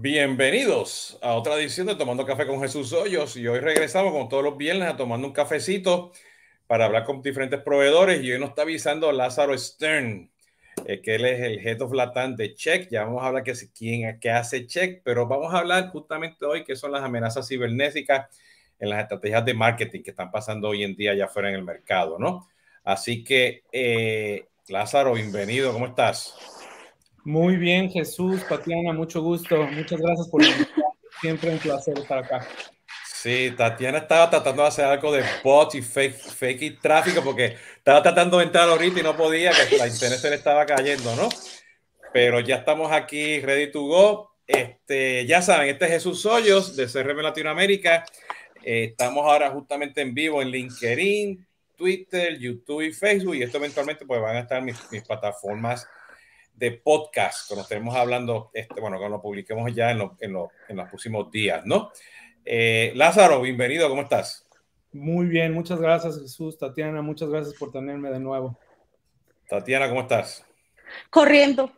Bienvenidos a otra edición de Tomando Café con Jesús Hoyos y hoy regresamos con todos los viernes a tomando un cafecito para hablar con diferentes proveedores y hoy nos está avisando Lázaro Stern, eh, que él es el Head of Latam de Check. Ya vamos a hablar que quién que hace Check, pero vamos a hablar justamente hoy qué son las amenazas cibernéticas en las estrategias de marketing que están pasando hoy en día ya fuera en el mercado, ¿no? Así que, eh, Lázaro, bienvenido, ¿cómo estás? Muy bien, Jesús, Tatiana, mucho gusto. Muchas gracias por. Siempre un placer estar acá. Sí, Tatiana estaba tratando de hacer algo de bots y fake, fake y tráfico porque estaba tratando de entrar ahorita y no podía, que la internet se le estaba cayendo, ¿no? Pero ya estamos aquí, ready to go. Este, ya saben, este es Jesús Hoyos de CRM Latinoamérica. Eh, estamos ahora justamente en vivo en LinkedIn, Twitter, YouTube y Facebook. Y esto eventualmente pues van a estar mis, mis plataformas de podcast, cuando estemos hablando, este, bueno, cuando lo publiquemos ya en, en, en, los próximos días, ¿no? Eh, Lázaro, bienvenido, ¿cómo estás? Muy bien, muchas gracias Jesús, Tatiana, muchas gracias por tenerme de nuevo. Tatiana, ¿cómo estás? Corriendo,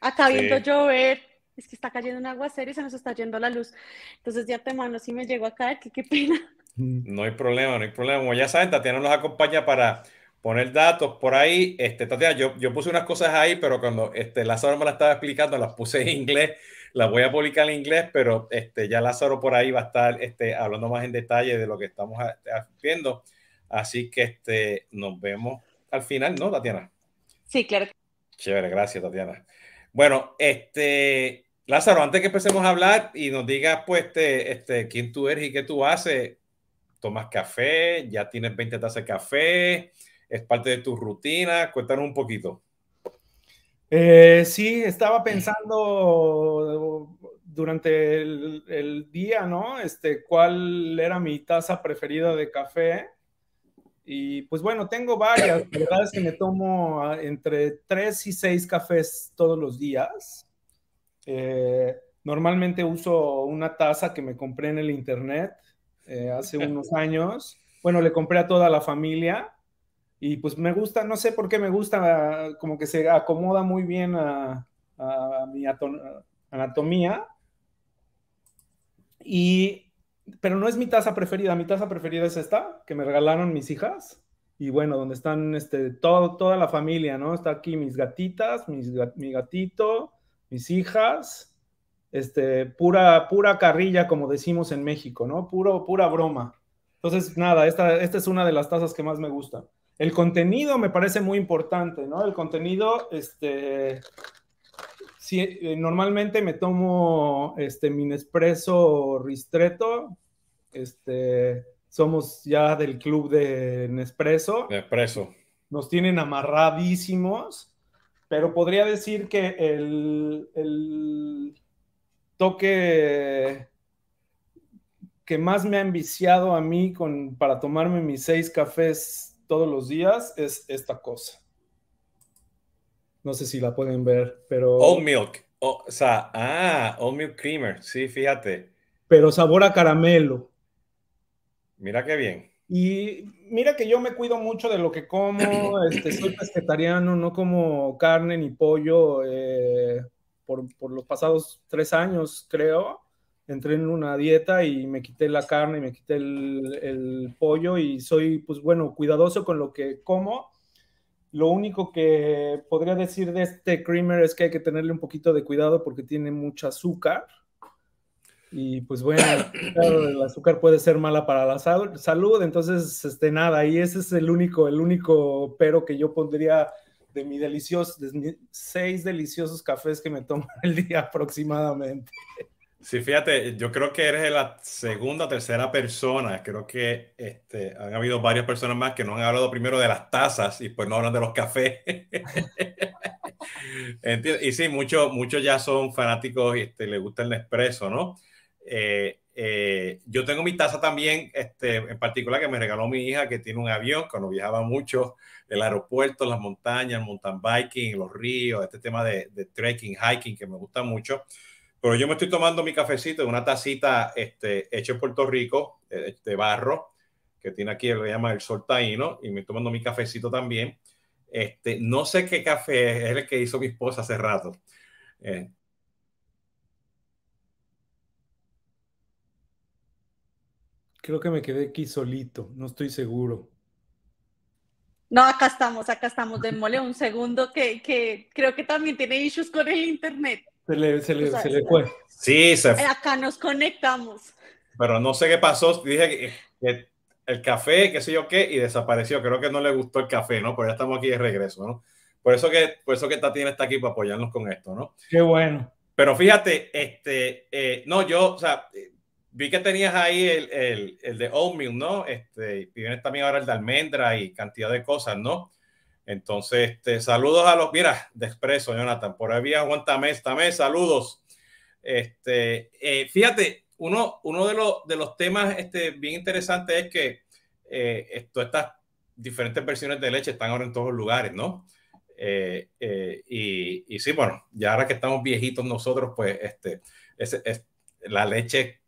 acá viendo llover, es que está cayendo un aguacero y se nos está yendo la luz. Entonces ya te mando si me llego a caer, que qué pena. No hay problema, no hay problema. Como ya saben, Tatiana nos acompaña para poner datos por ahí. Este, Tatiana, yo, yo puse unas cosas ahí, pero cuando este, Lázaro me las estaba explicando, las puse en inglés, las voy a publicar en inglés, pero este, ya Lázaro por ahí va a estar este, hablando más en detalle de lo que estamos viendo. Así que este, nos vemos al final, ¿no, Tatiana? Sí, claro. Chévere, gracias, Tatiana. Bueno, este, Lázaro, antes que empecemos a hablar y nos digas, pues, este, este, quién tú eres y qué tú haces, tomas café, ya tienes 20 tazas de café, es parte de tu rutina. Cuéntanos un poquito. Eh, sí, estaba pensando durante el, día, ¿no? Este, cuál era mi taza preferida de café. Y pues bueno, tengo varias. La verdad es que me tomo ah, entre tres y seis cafés todos los días. Eh, normalmente uso una taza que me compré en el internet eh, hace unos años. Bueno, le compré a toda la familia y pues me gusta, no sé por qué me gusta, como que se acomoda muy bien a, mi anatomía. Y, pero no es mi taza preferida, mi taza preferida es esta, que me regalaron mis hijas. Y bueno, donde están este, todo, toda la familia, ¿no? Está aquí mis gatitas, mis, mi gatito, mis hijas, este, pura, pura carrilla, como decimos en México, ¿no? Puro, pura broma. Entonces, nada, esta, esta es una de las tazas que más me gusta. El contenido me parece muy importante, ¿no? El contenido, este, si, eh, normalmente me tomo este, mi Nespresso Ristretto, este, somos ya del club de Nespresso. Nespresso. Nos tienen amarradísimos, pero podría decir que el, el toque que más me ha enviciado a mí con, para tomarme mis seis cafés todos los días es esta cosa. No sé si la pueden ver, pero... Old milk. o sea, ah, old milk creamer. Sí, fíjate. Pero sabor a caramelo. Mira qué bien. Y mira que yo me cuido mucho de lo que como. Este, soy vegetariano, no como carne ni pollo eh, por, por los pasados tres años, creo entré en una dieta y me quité la carne y me quité el, pollo y soy, pues bueno, cuidadoso con lo que como. Lo único que podría decir de este creamer es que hay que tenerle un poquito de cuidado porque tiene mucho azúcar. Y pues bueno, el azúcar puede ser mala para la salud, entonces, este, nada, y ese es el único, el único pero que yo pondría de mi delicioso, de mis seis deliciosos cafés que me tomo el día aproximadamente. Sí, fíjate, yo creo que eres la segunda o tercera persona. Creo que este, han habido varias personas más que no han hablado primero de las tazas y pues no hablan de los cafés. y sí, muchos muchos ya son fanáticos y este, les gusta el Nespresso, ¿no? Eh, eh, yo tengo mi taza también, este, en particular que me regaló mi hija que tiene un avión, cuando viajaba mucho, el aeropuerto, las montañas, el mountain biking, los ríos, este tema de, de trekking, hiking que me gusta mucho. Pero yo me estoy tomando mi cafecito en una tacita este, hecha en Puerto Rico, de este barro, que tiene aquí, le llama el sol taíno, y me estoy tomando mi cafecito también. Este, no sé qué café es el que hizo mi esposa hace rato. Eh, creo que me quedé aquí solito, no estoy seguro. No, acá estamos, acá estamos. Démosle un segundo que, que creo que también tiene issues con el internet. Se le, se le, se le fue. Sí, se fue. Acá nos conectamos. Pero no sé qué pasó. Dije que, que, el café, qué sé yo qué, y desapareció. Creo que no le gustó el café, ¿no? Pero ya estamos aquí de regreso, ¿no? Por eso que, por eso que Tatiana está aquí para apoyarnos con esto, ¿no? Qué bueno. Pero fíjate, este, eh, no, yo, o sea, vi que tenías ahí el, el, el de oatmeal, ¿no? Este, y tienes también ahora el de almendra y cantidad de cosas, ¿no? Entonces, este, saludos a los, mira, de expreso, Jonathan, por ahí había Juan Tamés, Tamés, saludos. Este, eh, fíjate, uno, uno de, los, de los temas este, bien interesantes es que eh, esto, estas diferentes versiones de leche están ahora en todos los lugares, ¿no? Eh, eh, y, y, sí, bueno, ya ahora que estamos viejitos nosotros, pues este, es, es la leche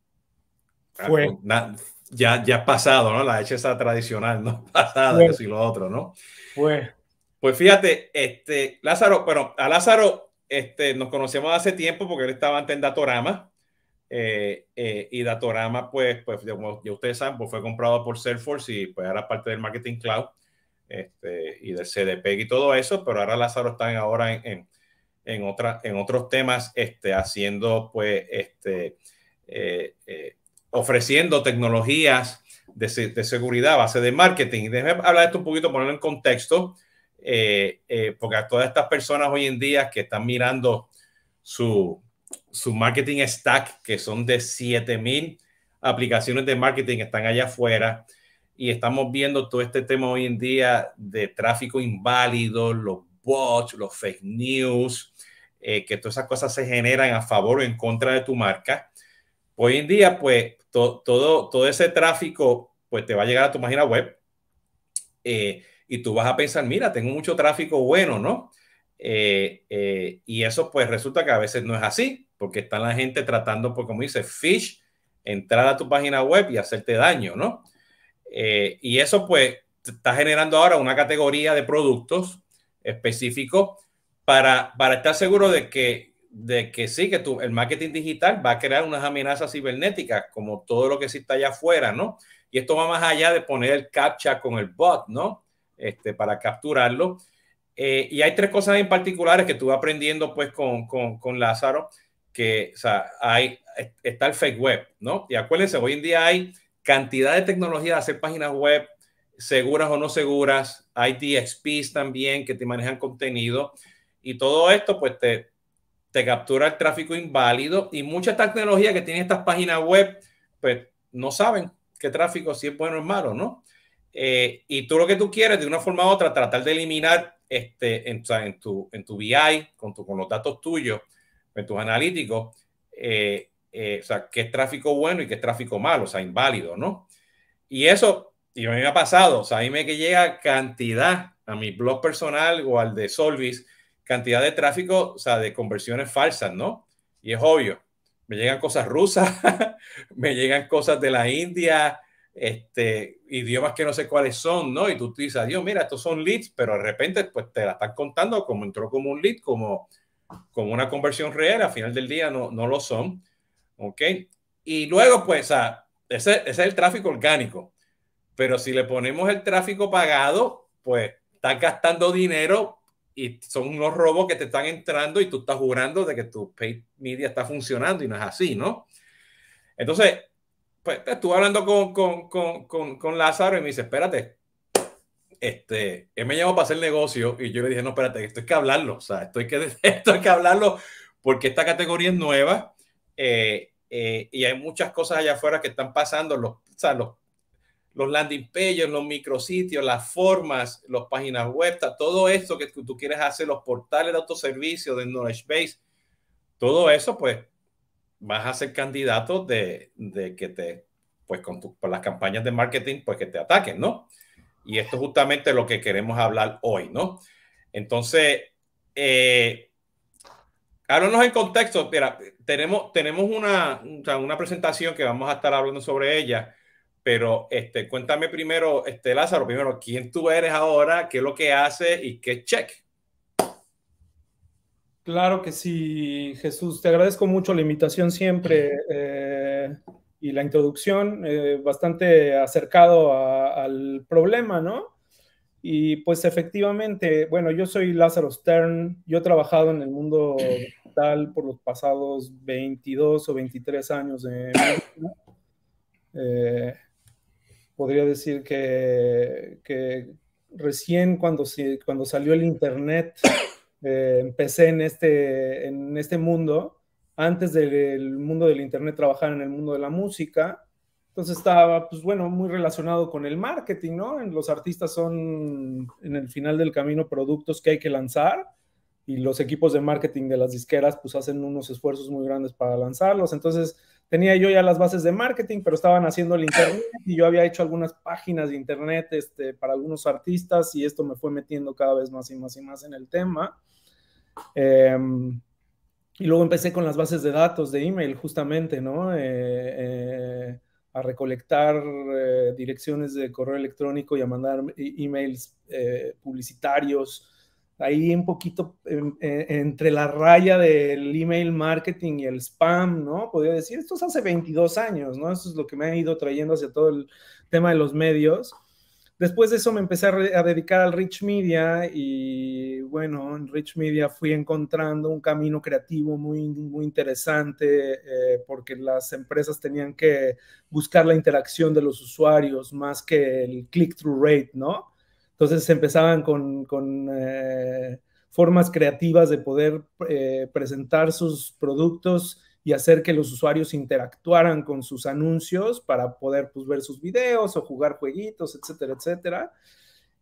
Fue. na, ya, ya pasado, ¿no? La leche esa tradicional, ¿no? Pasada, eso y lo otro, ¿no? Fue. Pues fíjate, este, Lázaro, bueno, a Lázaro este, nos conocemos hace tiempo porque él estaba antes en Datorama. Eh, eh, y Datorama, pues, pues como ya ustedes saben, pues fue comprado por Salesforce y pues ahora parte del Marketing Cloud este, y del CDP y todo eso, pero ahora Lázaro está en, ahora en, en, en, otra, en otros temas, este, haciendo, pues, este, eh, eh, ofreciendo tecnologías de, de, seguridad a base de marketing. Déjeme hablar de esto un poquito, ponerlo en contexto, eh, eh, porque a todas estas personas hoy en día que están mirando su, su marketing stack, que son de 7000 aplicaciones de marketing están allá afuera, y estamos viendo todo este tema hoy en día de tráfico inválido, los bots, los fake news, eh, que todas esas cosas se generan a favor o en contra de tu marca. Hoy en día, pues, to, todo, todo ese tráfico, pues, te va a llegar a tu página web eh, y tú vas a pensar, mira, tengo mucho tráfico bueno, ¿no? Eh, eh, y eso, pues, resulta que a veces no es así, porque está la gente tratando, pues, como dice, fish, entrar a tu página web y hacerte daño, ¿no? Eh, y eso pues está generando ahora una categoría de productos específicos para, para estar seguro de que, de que sí, que tu, el marketing digital va a crear unas amenazas cibernéticas como todo lo que existe allá afuera, ¿no? Y esto va más allá de poner el captcha con el bot, ¿no? Este, para capturarlo. Eh, y hay tres cosas en particulares que vas aprendiendo pues con, con, Lázaro, que o sea, hay, está el fake web, ¿no? Y acuérdense, hoy en día hay cantidad de tecnología de hacer páginas web seguras o no seguras. Hay DXPs también que te manejan contenido y todo esto pues te, te captura el tráfico inválido y mucha tecnología que tienen estas páginas web pues no saben qué tráfico si es bueno o malo, ¿no? Eh, y tú lo que tú quieres de una forma u otra tratar de eliminar este, en, en, tu, en tu BI con, tu, con los datos tuyos, en tus analíticos, eh, eh, o sea, qué es tráfico bueno y qué es tráfico malo, o sea, inválido, ¿no? Y eso, y a mí me ha pasado, o sea, a mí me que llega cantidad a mi blog personal o al de Solvis, cantidad de tráfico, o sea, de conversiones falsas, ¿no? Y es obvio, me llegan cosas rusas, me llegan cosas de la India, este, idiomas que no sé cuáles son, ¿no? Y tú dices, Dios, mira, estos son leads, pero de repente, pues te la están contando como entró como un lead, como, como una conversión real, al final del día no, no lo son. ¿Ok? Y luego, pues, ah, ese, ese, es el tráfico orgánico. Pero si le ponemos el tráfico pagado, pues estás gastando dinero y son unos robos que te están entrando y tú estás jurando de que tu paid media está funcionando y no es así, ¿no? Entonces, pues estuve hablando con, con, con, con, con Lázaro y me dice, espérate, este, él me llamó para hacer negocio y yo le dije, no, espérate, esto hay que hablarlo, o sea, esto hay que, esto hay que hablarlo porque esta categoría es nueva eh, eh, y hay muchas cosas allá afuera que están pasando, los, o sea, los, los landing pages, los micrositios, las formas, las páginas web, todo esto que tú quieres hacer, los portales de autoservicio, de Knowledge Base, todo eso, pues vas a ser candidato de, de que te, pues con, tu, las campañas de marketing, pues que te ataquen, ¿no? Y esto es justamente lo que queremos hablar hoy, ¿no? Entonces, eh, háblanos en contexto. Mira, tenemos, tenemos una, una presentación que vamos a estar hablando sobre ella, pero este, cuéntame primero, este, Lázaro, primero, quién tú eres ahora, qué es lo que haces y qué check. Claro que sí, Jesús. Te agradezco mucho la invitación siempre. Eh, y la introducción, eh, bastante acercado al problema, ¿no? Y pues efectivamente, bueno, yo soy Lázaro Stern, yo he trabajado en el mundo digital por los pasados 22 o 23 años eh, podría decir que, que recién cuando, cuando salió el Internet, eh, empecé en este, en este mundo, antes del mundo del Internet trabajar en el mundo de la música, entonces estaba, pues bueno, muy relacionado con el marketing, ¿no? Los artistas son en el final del camino productos que hay que lanzar y los equipos de marketing de las disqueras pues hacen unos esfuerzos muy grandes para lanzarlos. Entonces tenía yo ya las bases de marketing, pero estaban haciendo el internet y yo había hecho algunas páginas de internet este, para algunos artistas y esto me fue metiendo cada vez más y más y más en el tema. Em, y luego empecé con las bases de datos de email, justamente, ¿no? Eh, eh, a recolectar eh, direcciones de correo electrónico y a mandar e-, emails publicitarios. Ahí un poquito entre la raya del email marketing y el spam, ¿no? Podría decir, esto es hace 22 años, ¿no? Eso es lo que me ha ido trayendo hacia todo el tema de los medios. Después de eso me empecé a, dedicar al Rich Media y bueno, en Rich Media fui encontrando un camino creativo muy, muy interesante eh, porque las empresas tenían que buscar la interacción de los usuarios más que el click-through rate, ¿no? Entonces empezaban con, con eh, formas creativas de poder eh, presentar sus productos y hacer que los usuarios interactuaran con sus anuncios para poder pues, ver sus videos o jugar jueguitos, etcétera, etcétera.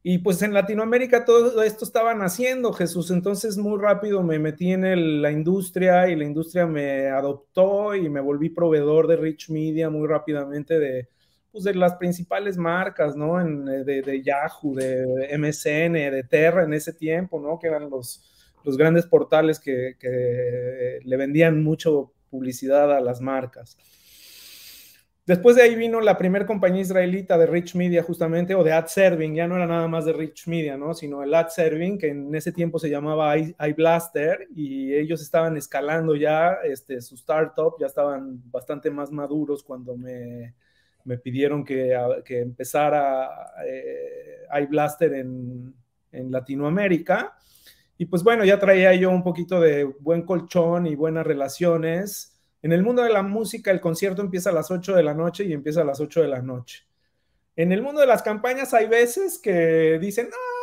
Y pues en Latinoamérica todo esto estaban haciendo, Jesús. Entonces muy rápido me metí en la industria y la industria me adoptó y me volví proveedor de Rich Media muy rápidamente de, pues, de las principales marcas, ¿no? En, de, de, Yahoo, de MSN, de Terra en ese tiempo, ¿no? Que eran los, los grandes portales que, que le vendían mucho publicidad a las marcas. Después de ahí vino la primera compañía israelita de Rich Media, justamente, o de Ad Serving, ya no era nada más de Rich Media, ¿no? Sino el Ad Serving, que en ese tiempo se llamaba iBlaster, y ellos estaban escalando ya este, su startup, ya estaban bastante más maduros cuando me, me pidieron que, que empezara eh, iBlaster en, en Latinoamérica. Y pues bueno, ya traía yo un poquito de buen colchón y buenas relaciones. En el mundo de la música, el concierto empieza a las 8 de la noche y empieza a las 8 de la noche. En el mundo de las campañas hay veces que dicen, no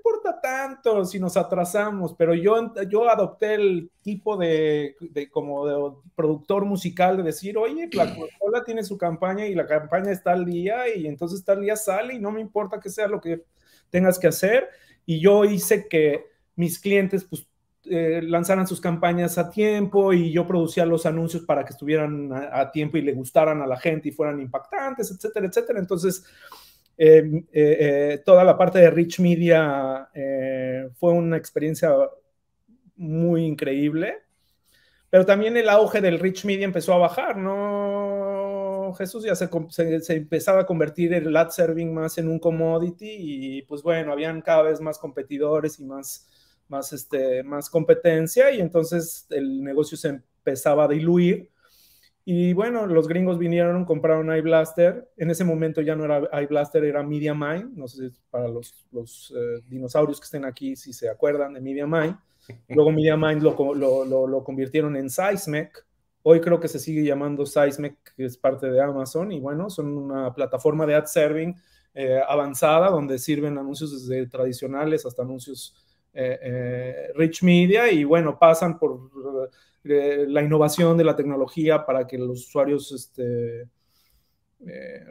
importa tanto si nos atrasamos, pero yo, yo adopté el tipo de, de como de productor musical de decir, oye, la Coca-Cola tiene su campaña y la campaña está al día y entonces tal día sale y no me importa que sea lo que tengas que hacer. Y yo hice que mis clientes pues eh, lanzaran sus campañas a tiempo y yo producía los anuncios para que estuvieran a, tiempo y le gustaran a la gente y fueran impactantes, etcétera, etcétera. Entonces, eh, eh, toda la parte de Rich Media fue una experiencia muy increíble, pero también el auge del Rich Media empezó a bajar, ¿no? Jesús ya se empezaba a convertir el ad serving más en un commodity y pues bueno, habían cada vez más competidores y más más, este, más competencia y entonces el negocio se empezaba a diluir. Y bueno, los gringos vinieron, compraron iBlaster. En ese momento ya no era iBlaster, era MediaMind. No sé si para los, los eh, dinosaurios que estén aquí, si se acuerdan de MediaMind. Luego MediaMind lo, lo, lo, convirtieron en Seismic. Hoy creo que se sigue llamando Seismic, que es parte de Amazon. Y bueno, son una plataforma de ad serving eh, avanzada donde sirven anuncios desde tradicionales hasta anuncios eh, rich Media y bueno, pasan por eh, la innovación de la tecnología para que los usuarios este,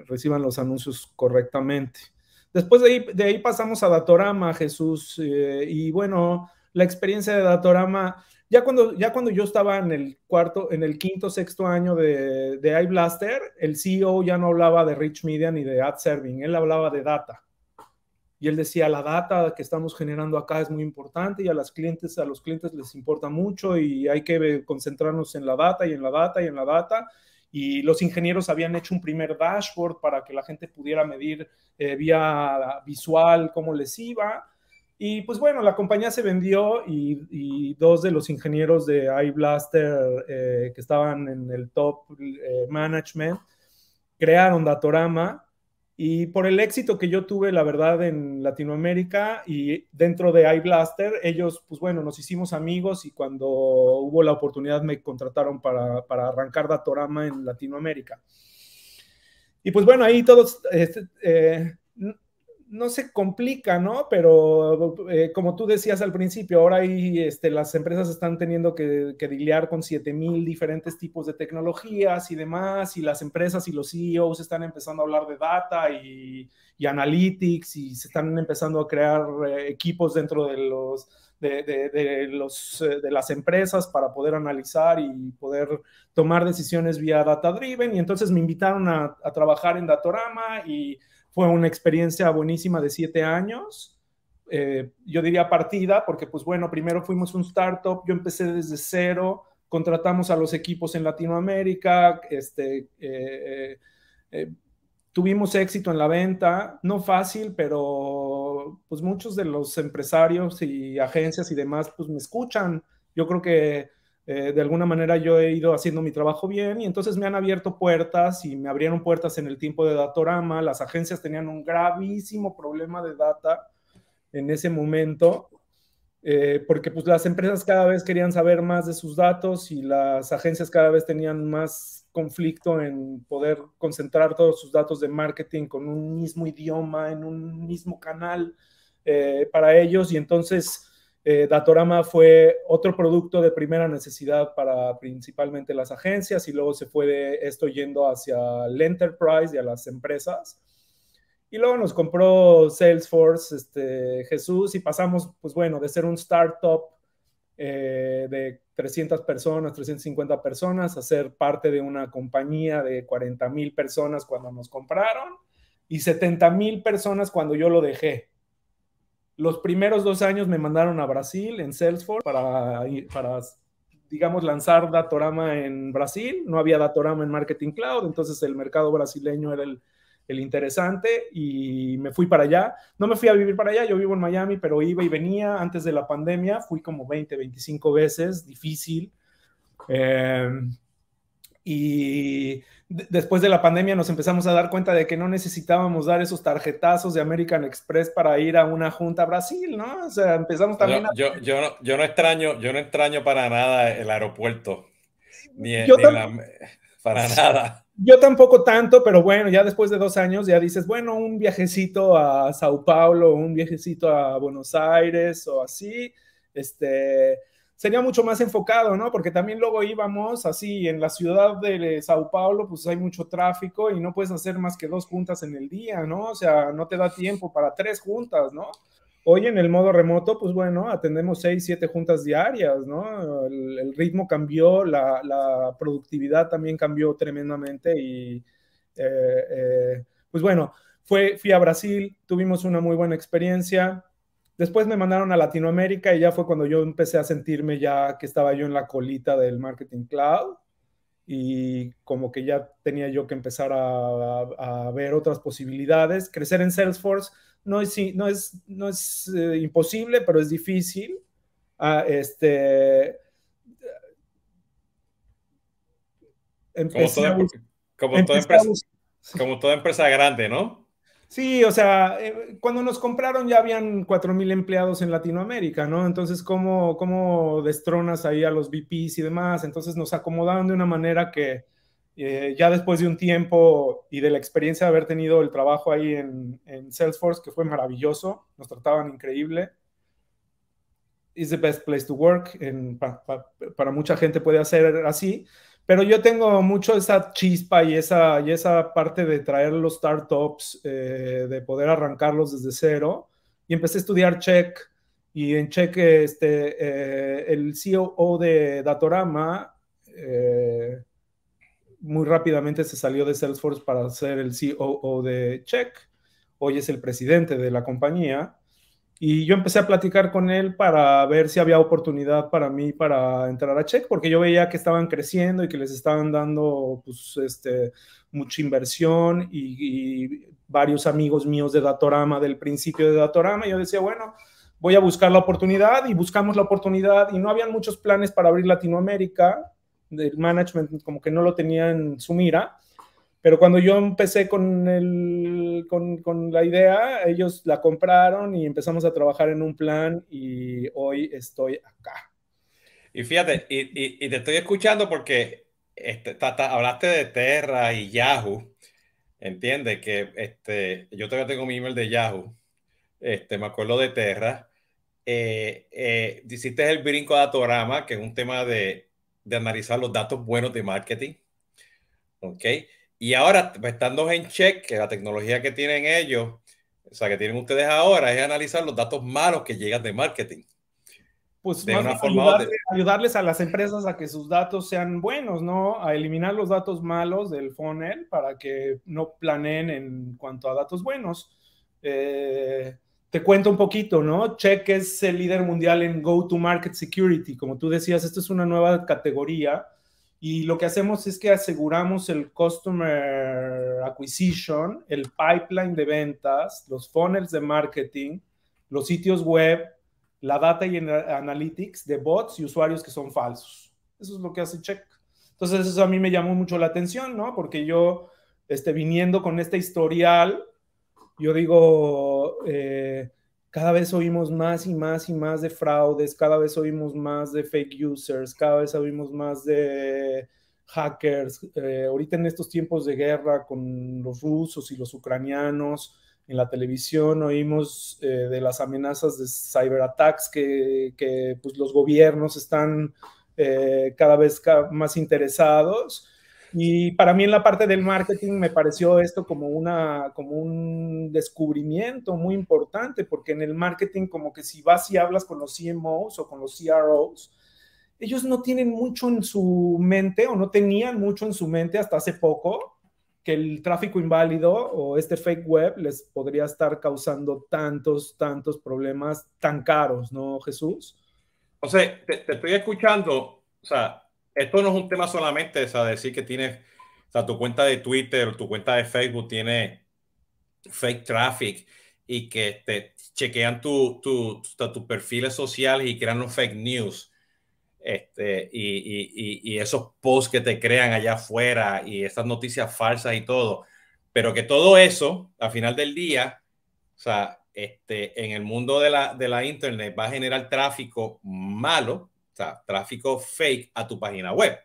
reciban los anuncios correctamente. Después de ahí, pasamos a Datorama, Jesús, y bueno, la experiencia de Datorama, ya cuando, ya cuando yo estaba en el cuarto, en el quinto, sexto año de, de iBlaster, el CEO ya no hablaba de Rich Media ni de Ad Serving, él hablaba de data y él decía, la data que estamos generando acá es muy importante y a, las clientes, a los clientes les importa mucho y hay que concentrarnos en la data y en la data y en la data. Y los ingenieros habían hecho un primer dashboard para que la gente pudiera medir eh, vía visual cómo les iba. Y pues bueno, la compañía se vendió y, dos de los ingenieros de iBlaster eh, que estaban en el top eh, management crearon Datorama y por el éxito que yo tuve, la verdad, en Latinoamérica y dentro de iBlaster, ellos, pues bueno, nos hicimos amigos y cuando hubo la oportunidad me contrataron para, para arrancar Datorama en Latinoamérica. Y pues bueno, ahí todos, este, eh, no se complica, ¿no? Pero eh, como tú decías al principio, ahora este, las empresas están teniendo que, que lidiar con 7000 diferentes tipos de tecnologías y demás, y las empresas y los CEOs están empezando a hablar de data y, analytics y se están empezando a crear eh, equipos dentro de los de, los, eh, de las empresas para poder analizar y poder tomar decisiones vía data driven. Y entonces me invitaron a, a trabajar en Datorama y fue una experiencia buenísima de siete años. Eh, yo diría partida, porque pues bueno, primero fuimos un startup, yo empecé desde cero, contratamos a los equipos en Latinoamérica, este, eh, eh, tuvimos éxito en la venta, no fácil, pero pues muchos de los empresarios y agencias y demás pues me escuchan. Yo creo que eh, de alguna manera yo he ido haciendo mi trabajo bien y entonces me han abierto puertas y me abrieron puertas en el tiempo de Datorama. Las agencias tenían un gravísimo problema de data en ese momento, eh, porque pues las empresas cada vez querían saber más de sus datos y las agencias cada vez tenían más conflicto en poder concentrar todos sus datos de marketing con un mismo idioma, en un mismo canal eh, para ellos y entonces eh, Datorama fue otro producto de primera necesidad para principalmente las agencias y luego se fue de esto yendo hacia el enterprise y a las empresas. Y luego nos compró Salesforce, este, Jesús, y pasamos, pues bueno, de ser un startup eh, de 300 personas, 350 personas, a ser parte de una compañía de 40 mil personas cuando nos compraron y 70 mil personas cuando yo lo dejé. Los primeros dos años me mandaron a Brasil en Salesforce para, digamos, lanzar Datorama en Brasil. No había Datorama en Marketing Cloud, entonces el mercado brasileño era el, interesante y me fui para allá. No me fui a vivir para allá, yo vivo en Miami, pero iba y venía antes de la pandemia, fui como 20, 25 veces, difícil. Eh, y después de la pandemia nos empezamos a dar cuenta de que no necesitábamos dar esos tarjetazos de American Express para ir a una junta a Brasil, ¿no? O sea, empezamos también yo, a... yo, no, yo no extraño, yo no extraño para nada el aeropuerto, ni, para nada. Yo tampoco tanto, pero bueno, ya después de dos años ya dices, bueno, un viajecito a Sao Paulo, un viajecito a Buenos Aires o así, este, sería mucho más enfocado, ¿no? Porque también luego íbamos así, en la ciudad de Sao Paulo, pues hay mucho tráfico y no puedes hacer más que dos juntas en el día, ¿no? O sea, no te da tiempo para tres juntas, ¿no? Hoy en el modo remoto, pues bueno, atendemos seis, siete juntas diarias, ¿no? El, ritmo cambió, la, productividad también cambió tremendamente y, eh, eh, pues bueno, fue, fui a Brasil, tuvimos una muy buena experiencia, Después me mandaron a Latinoamérica y ya fue cuando yo empecé a sentirme ya que estaba yo en la colita del marketing cloud y como que ya tenía yo que empezar a, ver otras posibilidades. Crecer en Salesforce no es, no es, no es eh, imposible, pero es difícil. Ah, este, como toda empresa, como toda empresa grande, ¿no? Sí, o sea, eh, cuando nos compraron ya habían 4.000 empleados en Latinoamérica, ¿no? Entonces, ¿cómo, ¿cómo destronas ahí a los VPs y demás? Entonces nos acomodaron de una manera que eh, ya después de un tiempo y de la experiencia de haber tenido el trabajo ahí en, Salesforce, que fue maravilloso, nos trataban increíble. Is the best place to work. En, para mucha gente puede hacer así, pero yo tengo mucho esa chispa y esa, y esa parte de traer los startups, eh, de poder arrancarlos desde cero. Y empecé a estudiar Check. Y en Check, este, eh, el CEO de Datorama eh, muy rápidamente se salió de Salesforce para ser el CEO de Check. Hoy es el presidente de la compañía. Y yo empecé a platicar con él para ver si había oportunidad para mí para entrar a Check, porque yo veía que estaban creciendo y que les estaban dando pues, este, mucha inversión y, varios amigos míos de Datorama, del principio de Datorama. yo decía, bueno, voy a buscar la oportunidad y buscamos la oportunidad y no habían muchos planes para abrir Latinoamérica. El management como que no lo tenía en su mira. Pero cuando yo empecé con, el, con, con, la idea, ellos la compraron y empezamos a trabajar en un plan y hoy estoy acá. Y fíjate, y, y, te estoy escuchando porque este, hablaste de Terra y Yahoo. Entiende que este, yo todavía tengo mi email de Yahoo. Este, me acuerdo de Terra. Eh, eh, hiciste el brinco Datorama, que es un tema de, de analizar los datos buenos de marketing. ¿Ok? Y ahora, pues, estando en check, que la tecnología que tienen ellos, o sea, que tienen ustedes ahora, es analizar los datos malos que llegan de marketing. Pues de una forma ayudarles a las empresas a que sus datos sean buenos, ¿no? A eliminar los datos malos del funnel para que no planeen en cuanto a datos buenos. Eh, te cuento un poquito, ¿no? Check es el líder mundial en Go-to-Market Security. Como tú decías, esto es una nueva categoría y lo que hacemos es que aseguramos el customer acquisition, el pipeline de ventas, los funnels de marketing, los sitios web, la data y analytics de bots y usuarios que son falsos. Eso es lo que hace Check. Entonces eso a mí me llamó mucho la atención, ¿no? Porque yo, este, viniendo con este historial, yo digo, eh, cada vez oímos más y más y más de fraudes, cada vez oímos más de fake users, cada vez oímos más de hackers. Eh, ahorita en estos tiempos de guerra con los rusos y los ucranianos, en la televisión oímos eh, de las amenazas de cyberattacks que, que pues, los gobiernos están eh, cada vez más interesados. Y para mí en la parte del marketing me pareció esto como, una, como un descubrimiento muy importante, porque en el marketing como que si vas y hablas con los CMOs o con los CROs, ellos no tienen mucho en su mente o no tenían mucho en su mente hasta hace poco que el tráfico inválido o este fake web les podría estar causando tantos, tantos problemas tan caros, ¿no, Jesús? O sea, te, te estoy escuchando, o sea, esto no es un tema solamente, o decir que tienes, o sea, tu cuenta de Twitter tu cuenta de Facebook tiene fake traffic y que te chequean tus tu, tu, perfiles sociales y crean los fake news. Este, y, y, y, esos posts que te crean allá afuera y esas noticias falsas y todo. Pero que todo eso, al final del día, o sea, este, en el mundo de la, de la Internet va a generar tráfico malo tráfico fake a tu página web.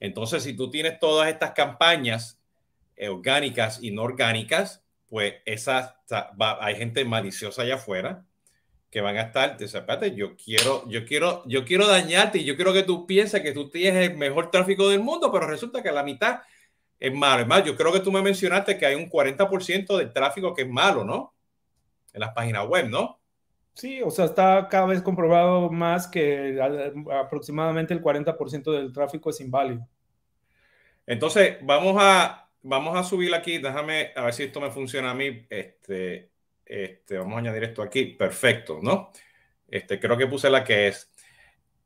Entonces, si tú tienes todas estas campañas eh, orgánicas y no orgánicas, pues esas, hay gente maliciosa allá afuera que van a estar, espérate, yo quiero, yo quiero, yo quiero dañarte y yo quiero que tú pienses que tú tienes el mejor tráfico del mundo, pero resulta que la mitad es malo. Es más, yo creo que tú me mencionaste que hay un 40% del tráfico que es malo, ¿no? En las páginas web, ¿no? Sí, o sea, está cada vez comprobado más que aproximadamente el 40% del tráfico es inválido. Entonces, vamos a, vamos a subir aquí, déjame a ver si esto me funciona a mí. Este, este, vamos a añadir esto aquí, perfecto, ¿no? Este, creo que puse la que es.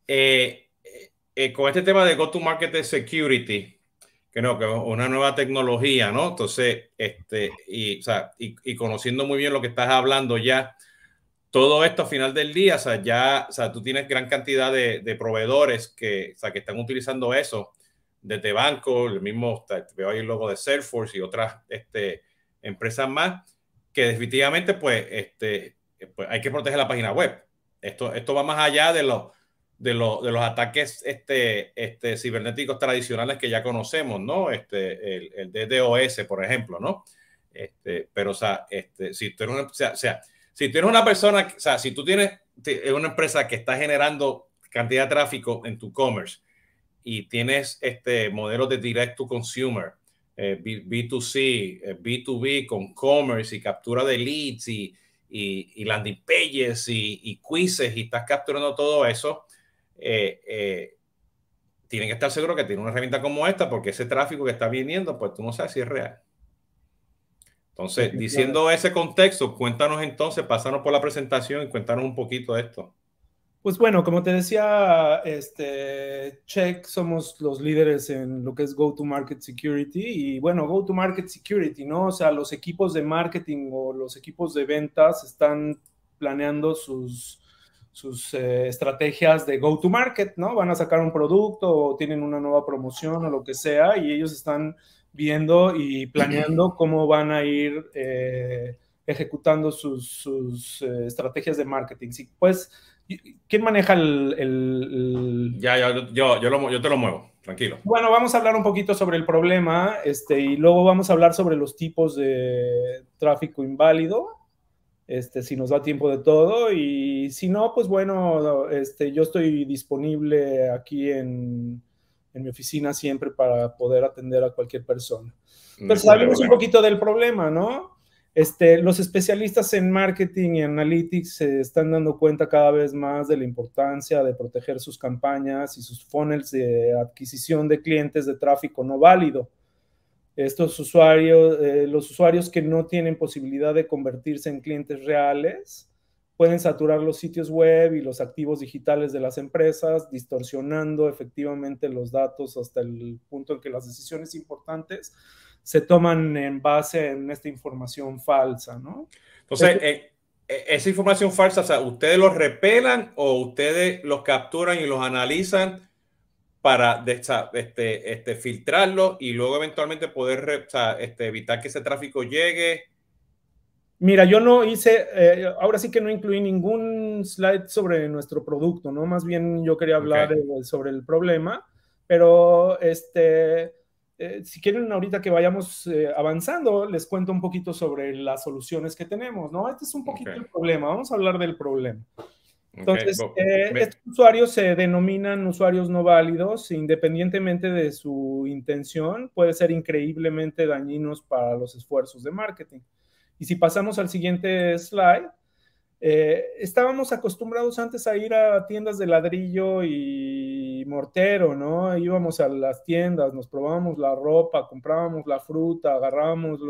Eh, eh, con este tema de Go-to-Market Security, que no, que es una nueva tecnología, ¿no? Entonces, este, y, o sea, y, y conociendo muy bien lo que estás hablando ya, todo esto a final del día, o sea, ya, o sea, tú tienes gran cantidad de, proveedores que, o sea, que están utilizando eso, desde banco, el mismo, veo ahí el logo de Salesforce y otras este, empresas más, que definitivamente, pues, este, pues hay que proteger la página web. Esto, esto va más allá de, los de, lo, de los ataques este, este, cibernéticos tradicionales que ya conocemos, ¿no? Este, el, el DDoS, por ejemplo, ¿no? Este, pero, o sea, este, si tú eres una, si tú una persona, o sea, si tú tienes una empresa que está generando cantidad de tráfico en tu commerce y tienes este modelo de direct to consumer, eh, B, 2 c B2B con commerce y captura de leads y, y, landing pages y, y, quizzes y estás capturando todo eso, eh, eh, tienen que estar seguros que tiene una herramienta como esta porque ese tráfico que está viniendo, pues tú no sabes si es real. Entonces, diciendo ese contexto, cuéntanos entonces, pásanos por la presentación y cuéntanos un poquito de esto. Pues bueno, como te decía, este, Check somos los líderes en lo que es Go-to-Market Security y bueno, Go-to-Market Security, ¿no? O sea, los equipos de marketing o los equipos de ventas están planeando sus, sus eh, estrategias de go to market, ¿no? Van a sacar un producto o tienen una nueva promoción o lo que sea y ellos están viendo y planeando cómo van a ir eh, ejecutando sus, eh, estrategias de marketing. Sí, pues, ¿quién maneja el...? Ya, ya yo, yo, yo te lo muevo, tranquilo. Bueno, vamos a hablar un poquito sobre el problema este, y luego vamos a hablar sobre los tipos de tráfico inválido este, si nos da tiempo de todo. Y si no, pues bueno, este, yo estoy disponible aquí en, en mi oficina siempre para poder atender a cualquier persona. Entonces, hablemos un poquito del problema, ¿no? Este, los especialistas en marketing y analytics se están dando cuenta cada vez más de la importancia de proteger sus campañas y sus funnels de adquisición de clientes de tráfico no válido estos usuarios, eh, los usuarios que no tienen posibilidad de convertirse en clientes reales, pueden saturar los sitios web y los activos digitales de las empresas, distorsionando efectivamente los datos hasta el punto en que las decisiones importantes se toman en base en esta información falsa, ¿no? Entonces, eh, eh, esa información falsa, o sea, ¿ustedes los repelan o ustedes los capturan y los analizan para este, este, filtrarlo y luego eventualmente poder este, evitar que ese tráfico llegue? Mira, yo no hice, eh, ahora sí que no incluí ningún slide sobre nuestro producto, ¿no? Más bien yo quería hablar sobre el problema, pero este, eh, si quieren ahorita que vayamos eh, avanzando, les cuento un poquito sobre las soluciones que tenemos, ¿no? Este es un poquito el problema, vamos a hablar del problema. Entonces, eh, estos usuarios se denominan usuarios no válidos, independientemente de su intención, puede ser increíblemente dañinos para los esfuerzos de marketing. Y si pasamos al siguiente slide, eh, estábamos acostumbrados antes a ir a tiendas de ladrillo y mortero, ¿no? Íbamos a las tiendas, nos probábamos la ropa, comprábamos la fruta, agarrábamos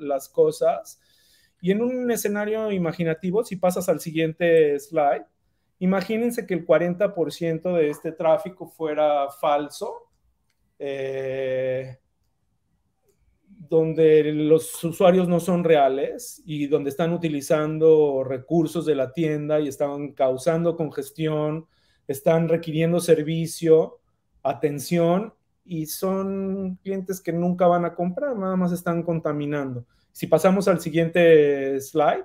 las cosas y en un escenario imaginativo, si pasas al siguiente slide, imagínense que el 40% de este tráfico fuera falso, eh, donde los usuarios no son reales y donde están utilizando recursos de la tienda y están causando congestión, están requiriendo servicio, atención y son clientes que nunca van a comprar, nada más están contaminando. Si pasamos al siguiente slide,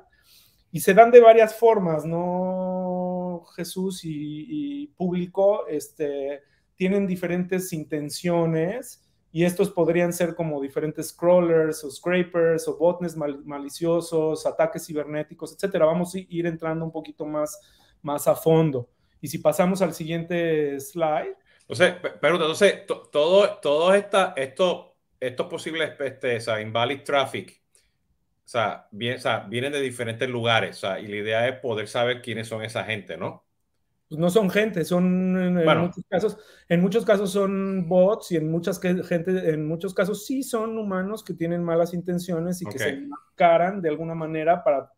y se dan de varias formas, ¿no? Jesús y, público este, tienen diferentes intenciones y estos podrían ser como diferentes scrollers o scrapers o botnets maliciosos, ataques cibernéticos, etcétera. Vamos a ir entrando un poquito más, más a fondo. Y si pasamos al siguiente slide. Entonces, pero entonces, todo, todo esta, esto, estos posibles este, o invalid traffic o sea, vienen de diferentes lugares, y la idea es poder saber quiénes son esa gente, ¿no? Pues no son gente, son en, muchos casos, en muchos casos son bots y en muchas gente, en muchos casos sí son humanos que tienen malas intenciones y que se encaran de alguna manera para,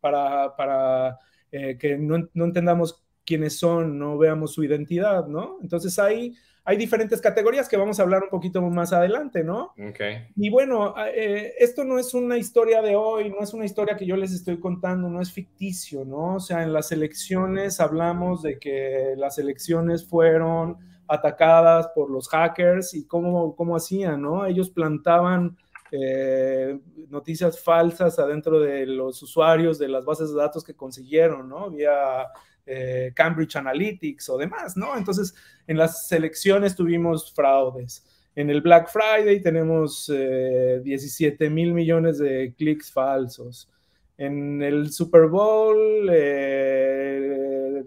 para, para, eh, que no, no, entendamos quiénes son, no veamos su identidad, ¿no? Entonces hay hay diferentes categorías que vamos a hablar un poquito más adelante, ¿no? Okay. Y bueno, eh, esto no es una historia de hoy, no es una historia que yo les estoy contando, no es ficticio, ¿no? O sea, en las elecciones hablamos de que las elecciones fueron atacadas por los hackers y cómo, cómo hacían, ¿no? Ellos plantaban eh, noticias falsas adentro de los usuarios de las bases de datos que consiguieron, ¿no? Vía eh, Cambridge Analytics o demás, ¿no? Entonces, en las selecciones tuvimos fraudes. En el Black Friday tenemos 17 eh, mil millones de clics falsos. En el Super Bowl, eh,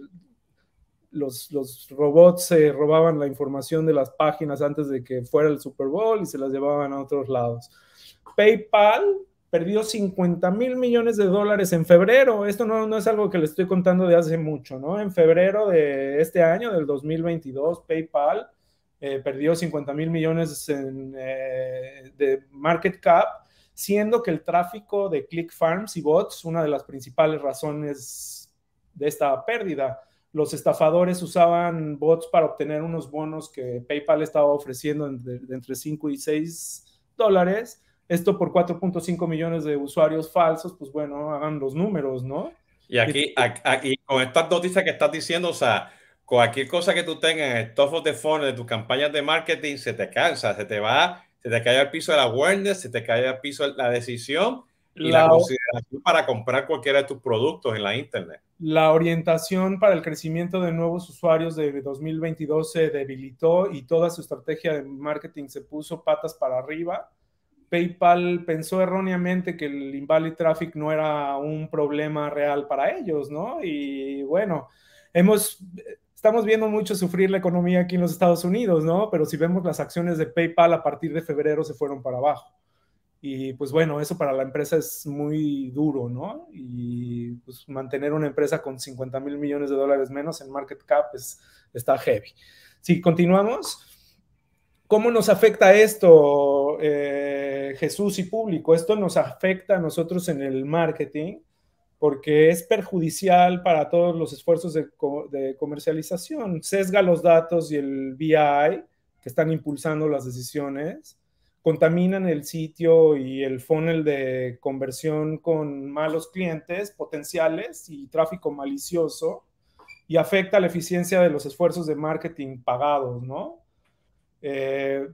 los, robots se robaban la información de las páginas antes de que fuera el Super Bowl y se las llevaban a otros lados. PayPal perdió 50 mil millones de dólares en febrero. Esto no, no, es algo que le estoy contando de hace mucho, ¿no? En febrero de este año, del 2022, PayPal eh, perdió 50 mil millones eh, de market cap, siendo que el tráfico de click farms y bots, una de las principales razones de esta pérdida. Los estafadores usaban bots para obtener unos bonos que PayPal estaba ofreciendo de entre 5 y 6 dólares esto por 4.5 millones de usuarios falsos, pues bueno, hagan los números, ¿no? Y aquí, aquí, con estas noticias que estás diciendo, o sea, cualquier cosa que tú tengas en el top of the funnel de tus campañas de marketing se te cansa, se te va, se te cae al piso de la awareness, se te cae al piso la decisión y la, consideración para comprar cualquiera de tus productos en la internet. La orientación para el crecimiento de nuevos usuarios de 2022 se debilitó y toda su estrategia de marketing se puso patas para arriba. PayPal pensó erróneamente que el invalid traffic no era un problema real para ellos, ¿no? Y bueno, hemos estamos viendo mucho sufrir la economía aquí en los Estados Unidos, ¿no? Pero si vemos las acciones de PayPal a partir de febrero se fueron para abajo. Y pues bueno, eso para la empresa es muy duro, ¿no? Y pues mantener una empresa con 50 mil millones de dólares menos en market cap es, está heavy. Si continuamos, ¿cómo nos afecta esto, eh, Jesús y público? Esto nos afecta a nosotros en el marketing porque es perjudicial para todos los esfuerzos de, de comercialización. Sesga los datos y el BI que están impulsando las decisiones contaminan el sitio y el funnel de conversión con malos clientes potenciales y tráfico malicioso y afecta la eficiencia de los esfuerzos de marketing pagados, ¿no? Eh,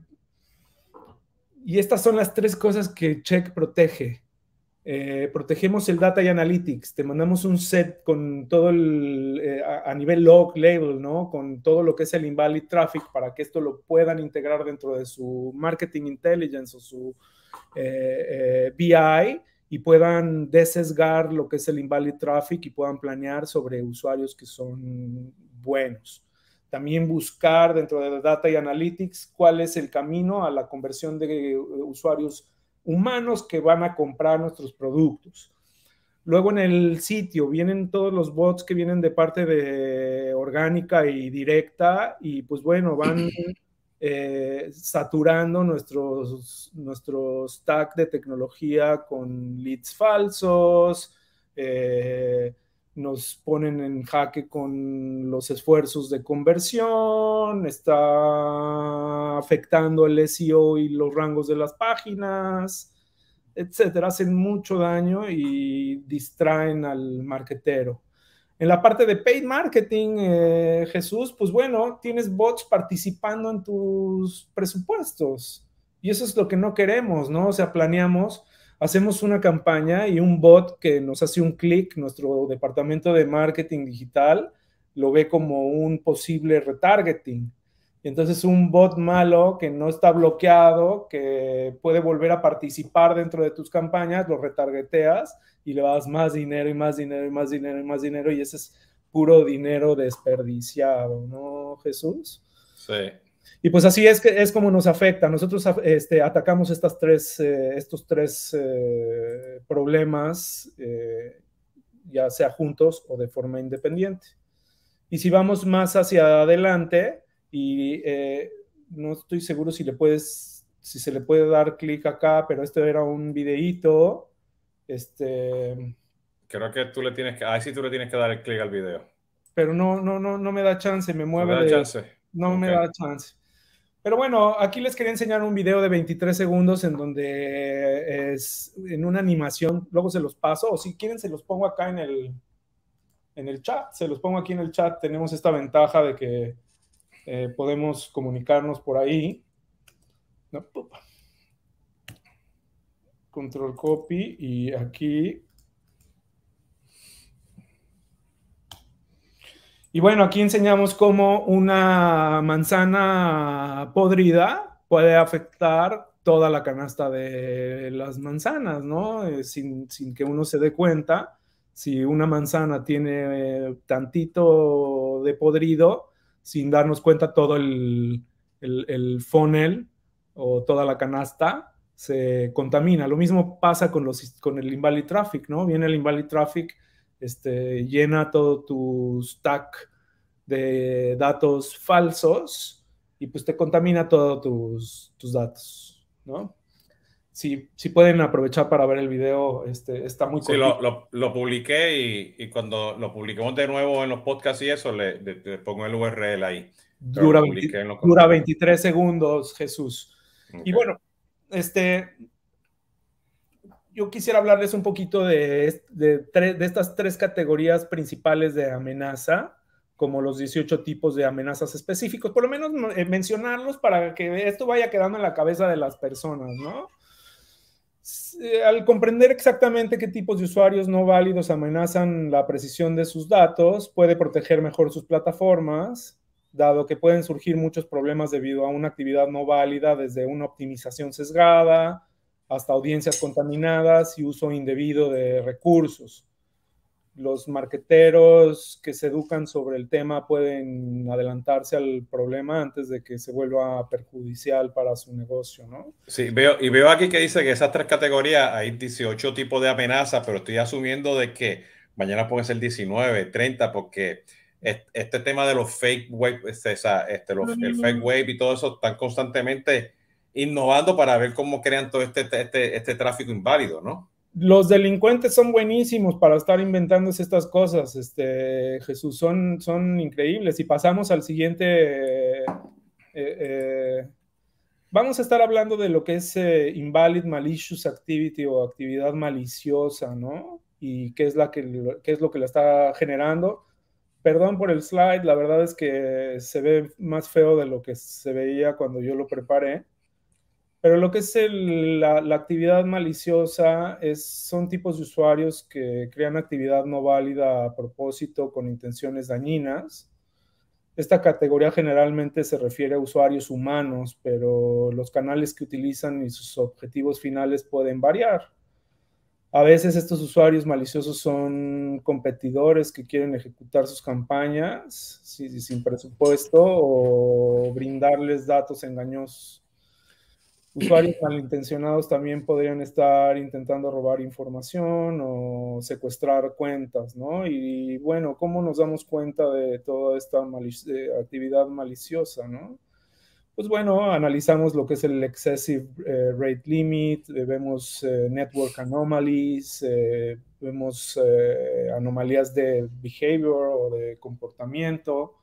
y estas son las tres cosas que Check protege. Eh, protegemos el data y analytics, te mandamos un set con todo el, eh, a, nivel log, label, ¿no? Con todo lo que es el invalid traffic para que esto lo puedan integrar dentro de su marketing intelligence o su BI y puedan desesgar lo que es el invalid traffic y puedan planear sobre usuarios que son buenos. También buscar dentro de data y analytics cuál es el camino a la conversión de usuarios humanos que van a comprar nuestros productos. Luego en el sitio vienen todos los bots que vienen de parte de orgánica y directa y pues bueno, van eh, saturando nuestros, nuestro stack de tecnología con leads falsos, eh, nos ponen en jaque con los esfuerzos de conversión, está afectando el SEO y los rangos de las páginas, etcétera. Hacen mucho daño y distraen al marketero. En la parte de paid marketing, eh, Jesús, pues bueno, tienes bots participando en tus presupuestos y eso es lo que no queremos, ¿no? O sea, planeamos hacemos una campaña y un bot que nos hace un clic, nuestro departamento de marketing digital lo ve como un posible retargeting. Entonces un bot malo que no está bloqueado, que puede volver a participar dentro de tus campañas, lo retargeteas y le das más dinero y más dinero y más dinero y más dinero y ese es puro dinero desperdiciado, ¿no, Jesús? Sí. Y pues así es, que, es como nos afecta. Nosotros este, atacamos estas tres, eh, estos tres eh, problemas, eh, ya sea juntos o de forma independiente. Y si vamos más hacia adelante, y no estoy seguro si le puedes, si se le puede dar clic acá, pero esto era un videíto. Este, Creo que tú le tienes que, ahí sí tú le tienes que dar el clic al video. Pero no, no, no, no me da chance, me mueve. No me da chance. No me da chance. Pero bueno, aquí les quería enseñar un video de 23 segundos en donde es en una animación, luego se los paso, o si quieren se los pongo acá en el, en el chat, se los pongo aquí en el chat, tenemos esta ventaja de que eh, podemos comunicarnos por ahí. Control copy y aquí Y bueno, aquí enseñamos cómo una manzana podrida puede afectar toda la canasta de las manzanas, ¿no? Eh, sin, que uno se dé cuenta, si una manzana tiene tantito de podrido, sin darnos cuenta todo el, el, funnel o toda la canasta se contamina. Lo mismo pasa con, los, con el invalid traffic, ¿no? Viene el invalid traffic este, llena todo tu stack de datos falsos y pues te contamina todos tus, tus datos, ¿no? Si, si, pueden aprovechar para ver el video, este, está muy Sí, lo, lo, lo, publiqué y, y, cuando lo publiquemos de nuevo en los podcasts y eso, le, le, pongo el URL ahí. Dura, 20, dura 23 segundos, Jesús. Okay. Y bueno, este, yo quisiera hablarles un poquito de, de, estas tres categorías principales de amenaza, como los 18 tipos de amenazas específicos, por lo menos eh, mencionarlos para que esto vaya quedando en la cabeza de las personas, ¿no? Al comprender exactamente qué tipos de usuarios no válidos amenazan la precisión de sus datos, puede proteger mejor sus plataformas, dado que pueden surgir muchos problemas debido a una actividad no válida, desde una optimización sesgada, hasta audiencias contaminadas y uso indebido de recursos. Los marqueteros que se educan sobre el tema pueden adelantarse al problema antes de que se vuelva perjudicial para su negocio, ¿no? Sí, veo, y veo aquí que dice que esas tres categorías hay 18 tipos de amenazas, pero estoy asumiendo de que mañana puede ser 19, 30, porque este tema de los fake wave, este, este, los, el fake wave y todo eso están constantemente innovando para ver cómo crean todo este, este, este tráfico inválido, ¿no? Los delincuentes son buenísimos para estar inventándose estas cosas, este, Jesús, son, son increíbles. Y pasamos al siguiente, eh, eh, vamos a estar hablando de lo que es eh, invalid malicious activity o actividad maliciosa, ¿no? Y qué es, la que, qué es lo que la está generando. Perdón por el slide, la verdad es que se ve más feo de lo que se veía cuando yo lo preparé. Pero lo que es la, actividad maliciosa es, son tipos de usuarios que crean actividad no válida a propósito con intenciones dañinas. Esta categoría generalmente se refiere a usuarios humanos, pero los canales que utilizan y sus objetivos finales pueden variar. A veces estos usuarios maliciosos son competidores que quieren ejecutar sus campañas sin presupuesto o brindarles datos engañosos usuarios malintencionados también podrían estar intentando robar información o secuestrar cuentas, ¿no? Y bueno, ¿cómo nos damos cuenta de toda esta actividad maliciosa, ¿no? Pues bueno, analizamos lo que es el excessive eh, rate limit, eh, vemos eh, network anomalies, vemos anomalías de behavior o de comportamiento,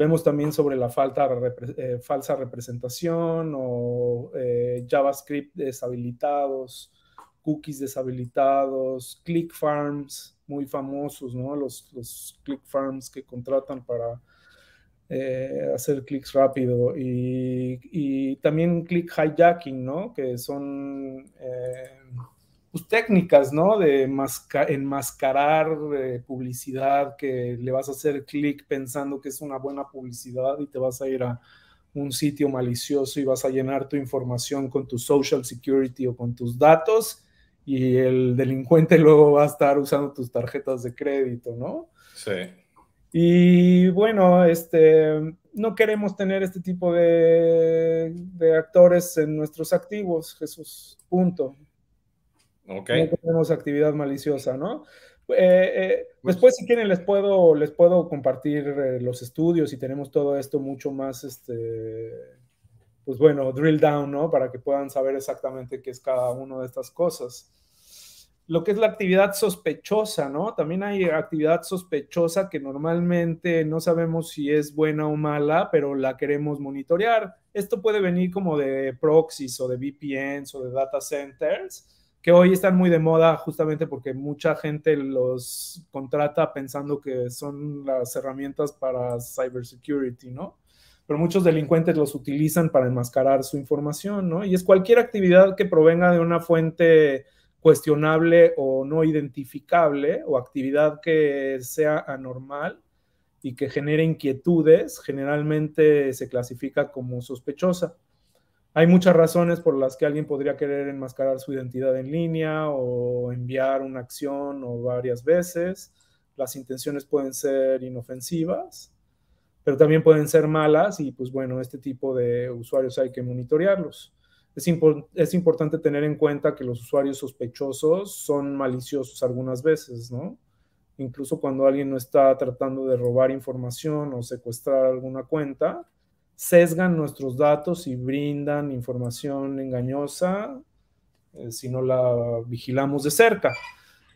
Vemos también sobre la falta, eh, falsa representación o eh, JavaScript deshabilitados, cookies deshabilitados, click farms muy famosos, ¿no? Los, los click farms que contratan para eh, hacer clics rápido y, también click hijacking, ¿no? Que son pues, técnicas, ¿no? De enmascarar eh, publicidad que le vas a hacer clic pensando que es una buena publicidad y te vas a ir a un sitio malicioso y vas a llenar tu información con tu social security o con tus datos y el delincuente luego va a estar usando tus tarjetas de crédito, ¿no? Sí. Y bueno, este, no queremos tener este tipo de, de actores en nuestros activos, Jesús, punto. No tenemos actividad maliciosa, ¿no? Eh, eh, pues después, si quieren, les puedo, les puedo compartir eh, los estudios y tenemos todo esto mucho más, este, pues bueno, drill down, ¿no? Para que puedan saber exactamente qué es cada una de estas cosas. Lo que es la actividad sospechosa, ¿no? También hay actividad sospechosa que normalmente no sabemos si es buena o mala, pero la queremos monitorear. Esto puede venir como de proxies o de VPNs o de data centers que hoy están muy de moda justamente porque mucha gente los contrata pensando que son las herramientas para cybersecurity, ¿no? Pero muchos delincuentes los utilizan para enmascarar su información, ¿no? Y es cualquier actividad que provenga de una fuente cuestionable o no identificable o actividad que sea anormal y que genere inquietudes, generalmente se clasifica como sospechosa. Hay muchas razones por las que alguien podría querer enmascarar su identidad en línea o enviar una acción o varias veces. Las intenciones pueden ser inofensivas, pero también pueden ser malas y pues bueno, este tipo de usuarios hay que monitorearlos. Es, es importante tener en cuenta que los usuarios sospechosos son maliciosos algunas veces, ¿no? Incluso cuando alguien no está tratando de robar información o secuestrar alguna cuenta, sesgan nuestros datos y brindan información engañosa eh, si no la vigilamos de cerca.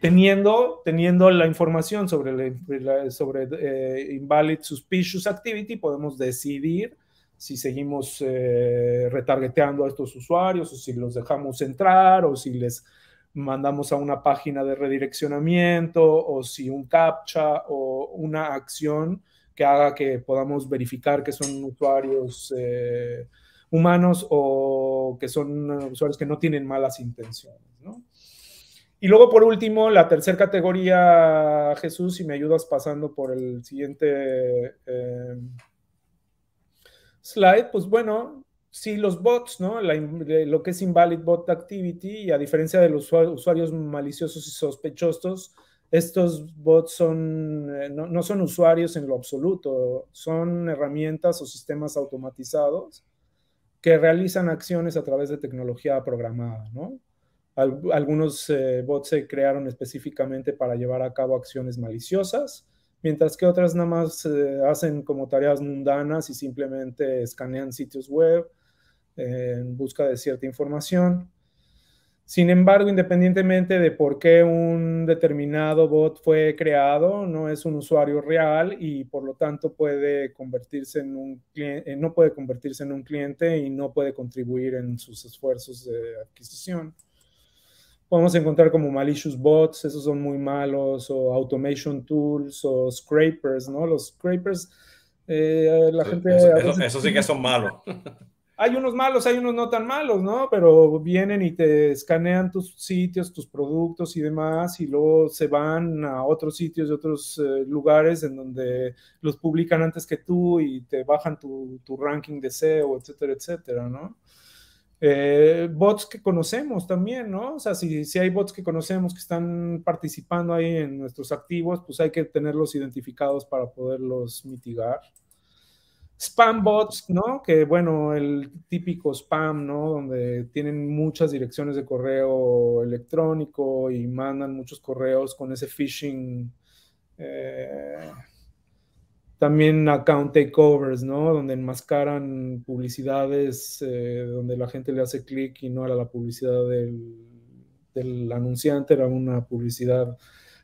Teniendo, teniendo la información sobre, sobre eh, invalid suspicious activity, podemos decidir si seguimos eh, retargeteando a estos usuarios o si los dejamos entrar o si les mandamos a una página de redireccionamiento o si un captcha o una acción que haga que podamos verificar que son usuarios eh, humanos o que son usuarios que no tienen malas intenciones. Y luego, por último, la tercera categoría, Jesús, si me ayudas pasando por el siguiente eh, slide, pues bueno, sí, los bots, ¿no? lo que es invalid bot activity, y a diferencia de los usuarios maliciosos y sospechosos, estos bots eh, no, son usuarios en lo absoluto, son herramientas o sistemas automatizados que realizan acciones a través de tecnología programada, ¿no? algunos eh, bots se crearon específicamente para llevar a cabo acciones maliciosas, mientras que otras nada más eh, hacen como tareas mundanas y simplemente escanean sitios web en busca de cierta información. Sin embargo, independientemente de por qué un determinado bot fue creado, no es un usuario real y por lo tanto puede convertirse en un cliente, no puede convertirse en un cliente y no puede contribuir en sus esfuerzos de adquisición. Podemos encontrar como malicious bots, esos son muy malos, o automation tools, o scrapers, ¿no? Los scrapers, eh, la gente... eso sí que son malos. hay unos malos, hay unos no tan malos, ¿no? Pero vienen y te escanean tus sitios, tus productos y demás, y luego se van a otros sitios y otros eh, lugares en donde los publican antes que tú y te bajan tu, ranking de SEO, etcétera, etcétera, ¿no? Eh, bots que conocemos también, ¿no? O sea, si, si hay bots que conocemos que están participando ahí en nuestros activos, pues hay que tenerlos identificados para poderlos mitigar spam bots, ¿no? Que bueno, el típico spam, ¿no? Donde tienen muchas direcciones de correo electrónico y mandan muchos correos con ese phishing. Eh, también account takeovers, ¿no? Donde enmascaran publicidades eh, donde la gente le hace clic y no era la publicidad del, del anunciante, era una publicidad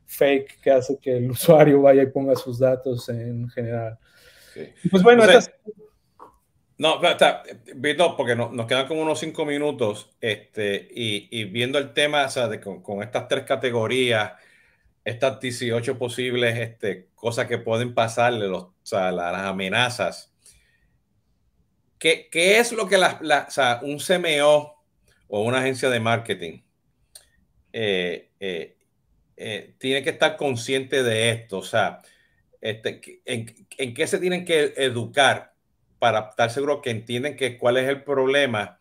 fake que hace que el usuario vaya y ponga sus datos en general. Pues bueno, No, está, viendo, porque nos quedan como unos cinco minutos, este, y, viendo el tema, o sea, de, con, estas tres categorías, estas 18 posibles este, cosas que pueden pasarle, los, o sea, las, amenazas. ¿Qué, ¿Qué, es lo que la, o sea, un CMO o una agencia de marketing eh, eh, eh, tiene que estar consciente de esto? O sea, este, en, qué se tienen que educar para estar seguro que entienden que cuál es el problema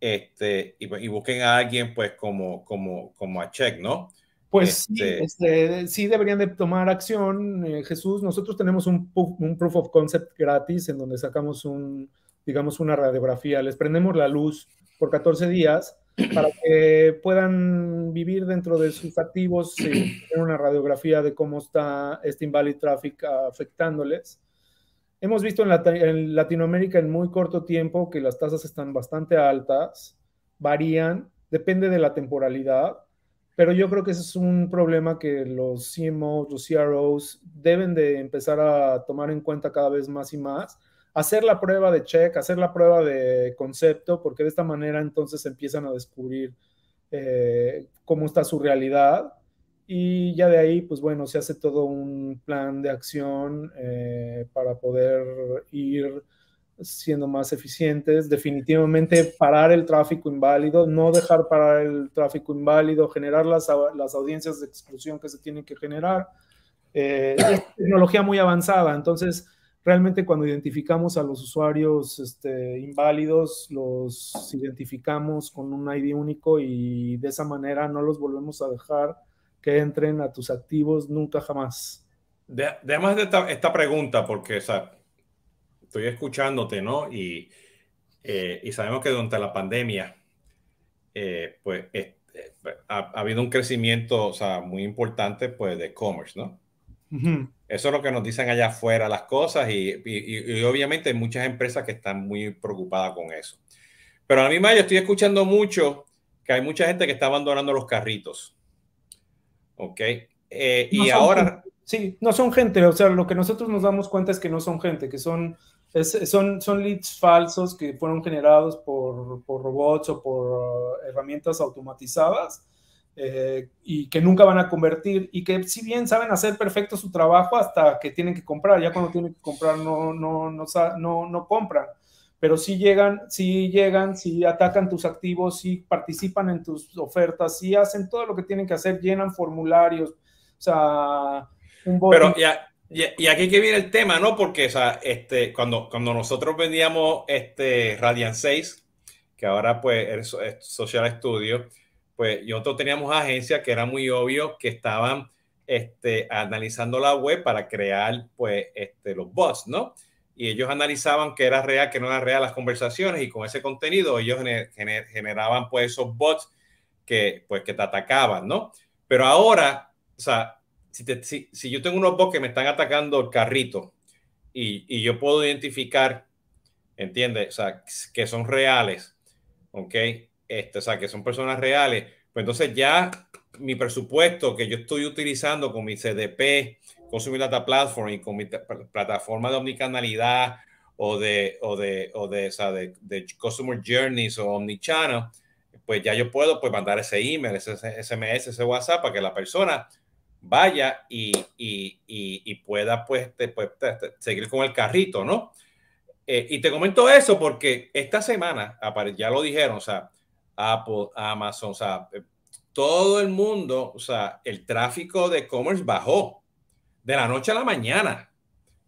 este, y, busquen a alguien pues como, como, como a Check, ¿no? Pues sí, este este, sí, deberían de tomar acción, eh, Jesús. Nosotros tenemos un, un, proof of concept gratis en donde sacamos un, digamos, una radiografía. Les prendemos la luz por 14 días para que puedan vivir dentro de sus activos y tener una radiografía de cómo está este invalid traffic afectándoles. Hemos visto en, Latinoamérica en muy corto tiempo que las tasas están bastante altas, varían, depende de la temporalidad, pero yo creo que ese es un problema que los CMOs, los CROs deben de empezar a tomar en cuenta cada vez más y más hacer la prueba de check, hacer la prueba de concepto, porque de esta manera entonces empiezan a descubrir eh, cómo está su realidad y ya de ahí, pues bueno, se hace todo un plan de acción eh, para poder ir siendo más eficientes, definitivamente parar el tráfico inválido, no dejar parar el tráfico inválido, generar las, las audiencias de exclusión que se tienen que generar. Eh, es tecnología muy avanzada, entonces realmente cuando identificamos a los usuarios este, inválidos, los identificamos con un ID único y de esa manera no los volvemos a dejar que entren a tus activos nunca jamás. Además de esta, pregunta, porque estoy escuchándote, ¿no? Y, eh, y, sabemos que durante la pandemia, eh, pues eh, ha, ha, habido un crecimiento o sea, muy importante pues, de e-commerce, ¿no? Eso es lo que nos dicen allá afuera las cosas y, obviamente hay muchas empresas que están muy preocupadas con eso. Pero a mí misma yo estoy escuchando mucho que hay mucha gente que está abandonando los carritos. ¿Ok? Eh, y ahora... Sí, no son gente, o sea, lo que nosotros nos damos cuenta es que no son gente, que son, son, son leads falsos que fueron generados por, por robots o por uh, herramientas automatizadas eh, y que nunca van a convertir y que si bien saben hacer perfecto su trabajo hasta que tienen que comprar, ya cuando tienen que comprar no, no, no, no, no compran, pero si llegan, si llegan, si atacan tus activos, si participan en tus ofertas, si hacen todo lo que tienen que hacer, llenan formularios, o sea, un Pero ya, y, aquí que viene el tema, ¿no? Porque, o sea, este, cuando, cuando nosotros vendíamos este Radiant 6, que ahora pues es Social Studio, pues nosotros teníamos agencias que era muy obvio que estaban este, analizando la web para crear pues este, los bots, ¿no? Y ellos analizaban que era real, que no era real las conversaciones y con ese contenido ellos generaban pues esos bots que pues que te atacaban, ¿no? Pero ahora, o sea, si, si, yo tengo unos bots que me están atacando el carrito y, y yo puedo identificar, ¿entiendes? O sea, que son reales, ¿ok? Este, o sea, que son personas reales, pues entonces ya mi presupuesto que yo estoy utilizando con mi CDP, Consumer Data Platform y con mi plataforma de omnicanalidad o de, o de, o de, o sea, de, de, Customer Journeys o Omnichannel, pues ya yo puedo pues, mandar ese email, ese SMS, ese WhatsApp para que la persona vaya y, y, y, pueda pues, pues seguir con el carrito, ¿no? Eh, y te comento eso porque esta semana, ya lo dijeron, o sea, Apple, Amazon, o sea, eh, todo el mundo, o sea, el tráfico de e-commerce bajó de la noche a la mañana.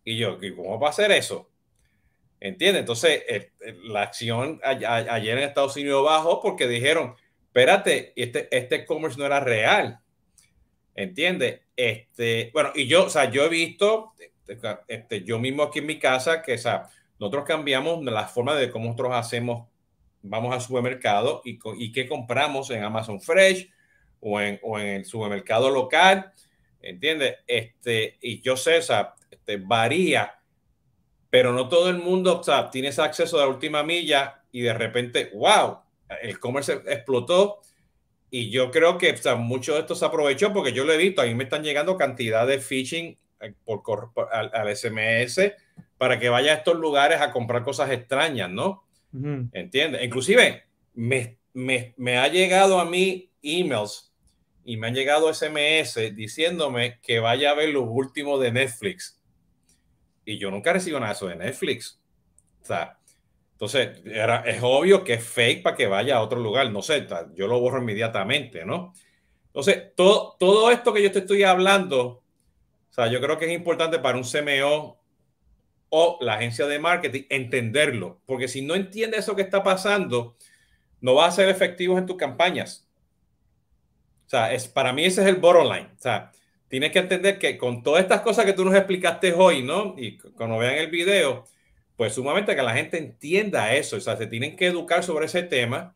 Y yo, ¿cómo va a ser eso? ¿Entiendes? Entonces, la acción ayer en Estados Unidos bajó porque dijeron, espérate, este, este e-commerce no era real. ¿Entiendes? Este, bueno, y yo, o sea, yo he visto, este, yo mismo aquí en mi casa, que, o sea, nosotros cambiamos la forma de cómo nosotros hacemos vamos al supermercado y, y qué compramos en Amazon Fresh o en, o en el supermercado local, ¿entiendes? Este, y yo sé, o sea, este, varía, pero no todo el mundo, o sea, tiene ese acceso de la última milla y de repente, wow, el comercio explotó. Y yo creo que o sea, mucho de esto se aprovechó porque yo lo he visto, a mí me están llegando cantidad de phishing eh, por, por al, al, SMS para que vaya a estos lugares a comprar cosas extrañas, ¿no? ¿Entiendes? Inclusive me, me, me, ha llegado a mí emails y me han llegado SMS diciéndome que vaya a ver los últimos de Netflix. Y yo nunca recibo nada de eso de Netflix. O sea, entonces era, es obvio que es fake para que vaya a otro lugar. No sé, yo lo borro inmediatamente, ¿no? Entonces, todo, todo esto que yo te estoy hablando, o sea, yo creo que es importante para un CMO o la agencia de marketing entenderlo, porque si no entiendes eso que está pasando, no vas a ser efectivos en tus campañas. O sea, es, para mí ese es el bottom line. O sea, tienes que entender que con todas estas cosas que tú nos explicaste hoy, ¿no? Y cuando vean el video, pues sumamente que la gente entienda eso. O sea, se tienen que educar sobre ese tema.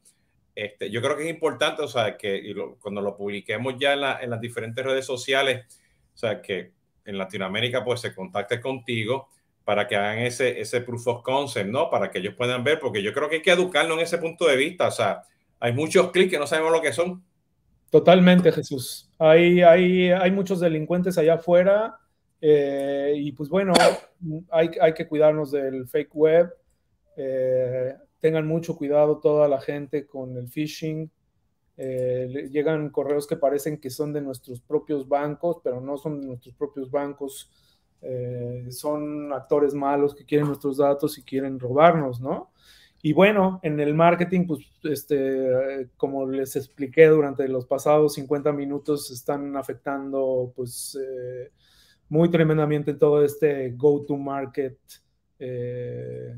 Este, yo creo que es importante, o sea, que cuando lo publiquemos ya en, la, en, las diferentes redes sociales, o sea, que en Latinoamérica pues se contacte contigo para que hagan ese, ese proof of concept, ¿no? Para que ellos puedan ver, porque yo creo que hay que educarlo en ese punto de vista. O sea, hay muchos clics que no sabemos lo que son. Totalmente, Jesús. Hay, hay, hay muchos delincuentes allá afuera eh, y pues bueno, hay, hay, que cuidarnos del fake web. Eh, tengan mucho cuidado toda la gente con el phishing. Eh, llegan correos que parecen que son de nuestros propios bancos, pero no son de nuestros propios bancos eh, son actores malos que quieren nuestros datos y quieren robarnos, ¿no? Y bueno, en el marketing, pues, este, como les expliqué durante los pasados 50 minutos, están afectando, pues, eh, muy tremendamente todo este go-to-market eh,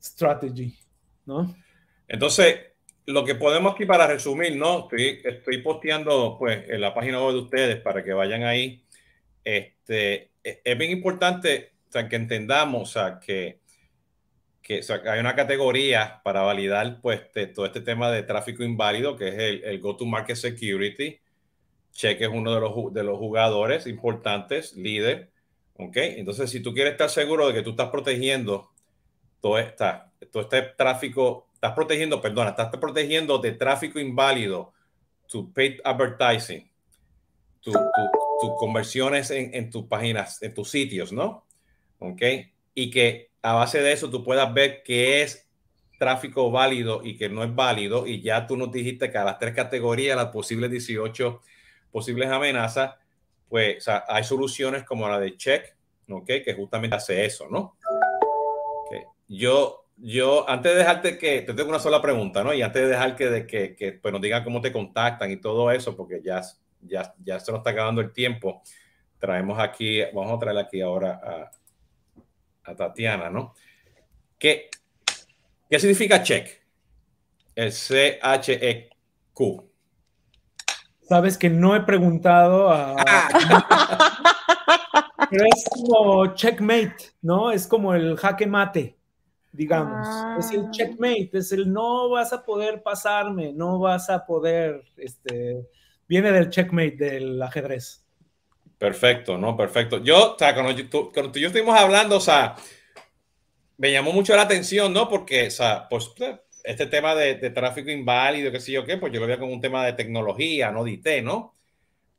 strategy, ¿no? Entonces, lo que podemos aquí para resumir, ¿no? Estoy, estoy posteando, pues, en la página web de ustedes para que vayan ahí. Este, es bien importante que entendamos que, que hay una categoría para validar pues, todo este tema de tráfico inválido, que es el, Go-to-Market Security. Cheque es uno de los, de los jugadores importantes, líder. ¿okay? Entonces, si tú quieres estar seguro de que tú estás protegiendo todo, esta, todo este tráfico, estás protegiendo, perdona, estás protegiendo de tráfico inválido, tu paid advertising, tu, tus conversiones en, tus páginas, en tus sitios, ¿no? ¿Ok? Y que a base de eso tú puedas ver qué es tráfico válido y que no es válido, y ya tú nos dijiste que a las tres categorías, las posibles 18 posibles amenazas, pues hay soluciones como la de Check, ¿ok? Que justamente hace eso, ¿no? Yo, yo, antes de dejarte que, te tengo una sola pregunta, ¿no? Y antes de dejar que, de, que, que pues nos digan cómo te contactan y todo eso, porque ya, ya, ya se nos está acabando el tiempo, traemos aquí, vamos a traer aquí ahora a, a Tatiana, ¿no? ¿Qué, ¿Qué significa check? El C-H-E-Q. Sabes que no he preguntado a... Pero es como checkmate, ¿no? Es como el jaque mate digamos. Es el ah. checkmate, es el no vas a poder pasarme, no vas a poder, este, viene del checkmate del ajedrez. Perfecto, ¿no? Perfecto. Yo, o sea, cuando, tú, cuando tú y yo estuvimos hablando, o sea, me llamó mucho la atención, ¿no? Porque, o sea, pues este tema de, tráfico inválido, qué sé yo qué, pues yo lo veía como un tema de tecnología, no de ¿no?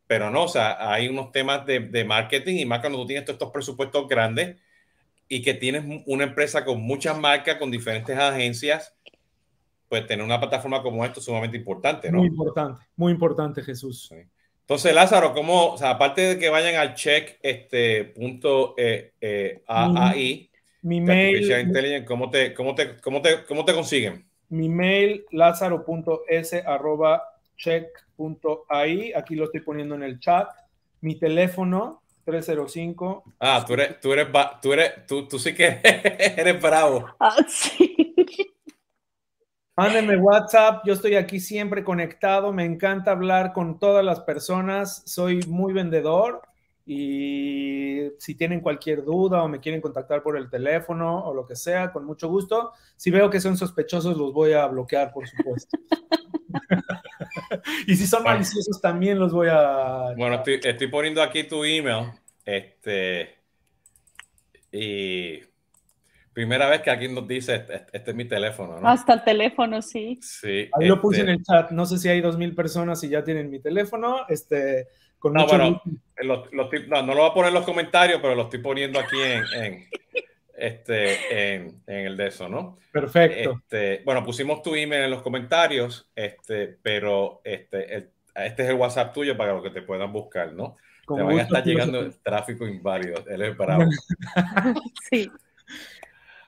Pero no, o sea, hay unos temas de, de marketing y más cuando tú tienes estos presupuestos grandes, y que tienes una empresa con muchas marcas, con diferentes agencias, pues tener una plataforma como esto es sumamente importante, ¿no? Muy importante, muy importante, Jesús. Entonces, Lázaro, ¿cómo, o sea, aparte de que vayan al check este punto eh, eh, AI, mi, mail, ¿cómo te, cómo, te, cómo, te, ¿cómo te consiguen? Mi mail, lázaro.s arroba check.ai, aquí lo estoy poniendo en el chat. Mi teléfono, 305. Ah, tú eres, tú eres, tú eres, tú, tú sí que eres bravo. Ah, sí. Mándenme WhatsApp, yo estoy aquí siempre conectado, me encanta hablar con todas las personas, soy muy vendedor y si tienen cualquier duda o me quieren contactar por el teléfono o lo que sea, con mucho gusto. Si veo que son sospechosos, los voy a bloquear, por supuesto. y si son maliciosos también los voy a... Bueno, estoy, poniendo aquí tu email. Este... Y primera vez que aquí nos dice, este, este, es mi teléfono, ¿no? Hasta el teléfono, sí. Sí. Ahí lo puse en este el chat. No sé si hay dos mil personas y ya tienen mi teléfono. Este, con no, bueno, no, no, lo voy a poner en los comentarios, pero lo estoy poniendo aquí en, este, en, el de eso, ¿no? Perfecto. Este, bueno, pusimos tu email en los comentarios, este, pero este, este es el WhatsApp tuyo para que te puedan buscar, ¿no? te van a estar llegando el tráfico inválido, él es bravo. sí.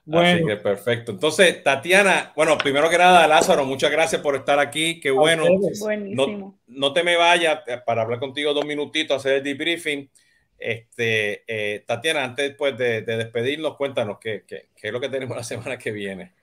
Bueno. Así que perfecto. Entonces, Tatiana, bueno, primero que nada, Lázaro, muchas gracias por estar aquí. Qué bueno. Buenísimo. No, te me vayas eh, para hablar contigo dos minutitos, hacer el debriefing. Este, eh, Tatiana, antes pues, de, despedirnos, cuéntanos qué, qué, qué, es lo que tenemos la semana que viene.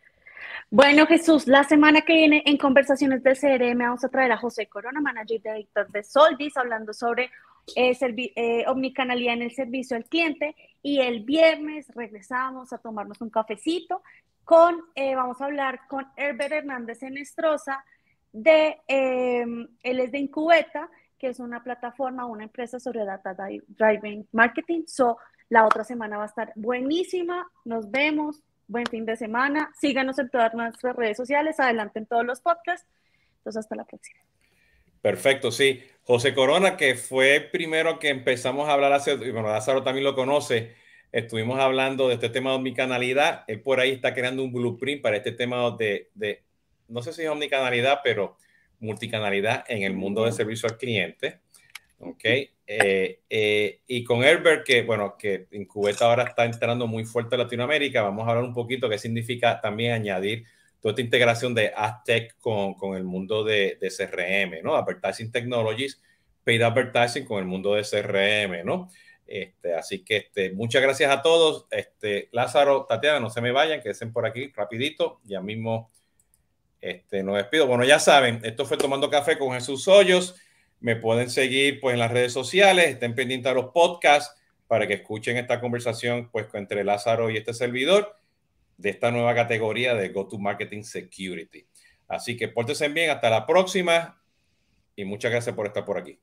Bueno, Jesús, la semana que viene en Conversaciones del CRM vamos a traer a José Corona, manager director de Solvis, hablando sobre eh, eh, en el servicio al cliente. Y el viernes regresamos a tomarnos un cafecito con, eh, vamos a hablar con Herbert Hernández en Estroza, de, él es de Incubeta, que es una plataforma, una empresa sobre data driving marketing. So, la otra semana va a estar buenísima. Nos vemos. Buen fin de semana. Síganos en todas nuestras redes sociales. Adelante en todos los podcasts. Entonces, hasta la próxima. Perfecto, sí. José Corona, que fue primero que empezamos a hablar hace, y bueno, Lázaro también lo conoce, estuvimos hablando de este tema de omnicanalidad. Él por ahí está creando un blueprint para este tema de, de no sé si es omnicanalidad, pero multicanalidad en el mundo de servicio al cliente. ¿Ok? Eh, eh, y con Herbert, que bueno, que en Cubeta ahora está entrando muy fuerte a Latinoamérica, vamos a hablar un poquito qué significa también añadir toda esta integración de Aztec con, con el mundo de, de, CRM, ¿no? Advertising Technologies, Paid Advertising con el mundo de CRM, ¿no? Este, así que este, muchas gracias a todos. Este, Lázaro, Tatiana, no se me vayan, queden por aquí rapidito. Ya mismo este, nos despido. Bueno, ya saben, esto fue Tomando Café con Jesús Hoyos. Me pueden seguir pues, en las redes sociales, estén pendientes a los podcasts para que escuchen esta conversación pues, entre Lázaro y este servidor de esta nueva categoría de Go to Marketing Security. Así que pórtense bien, hasta la próxima y muchas gracias por estar por aquí.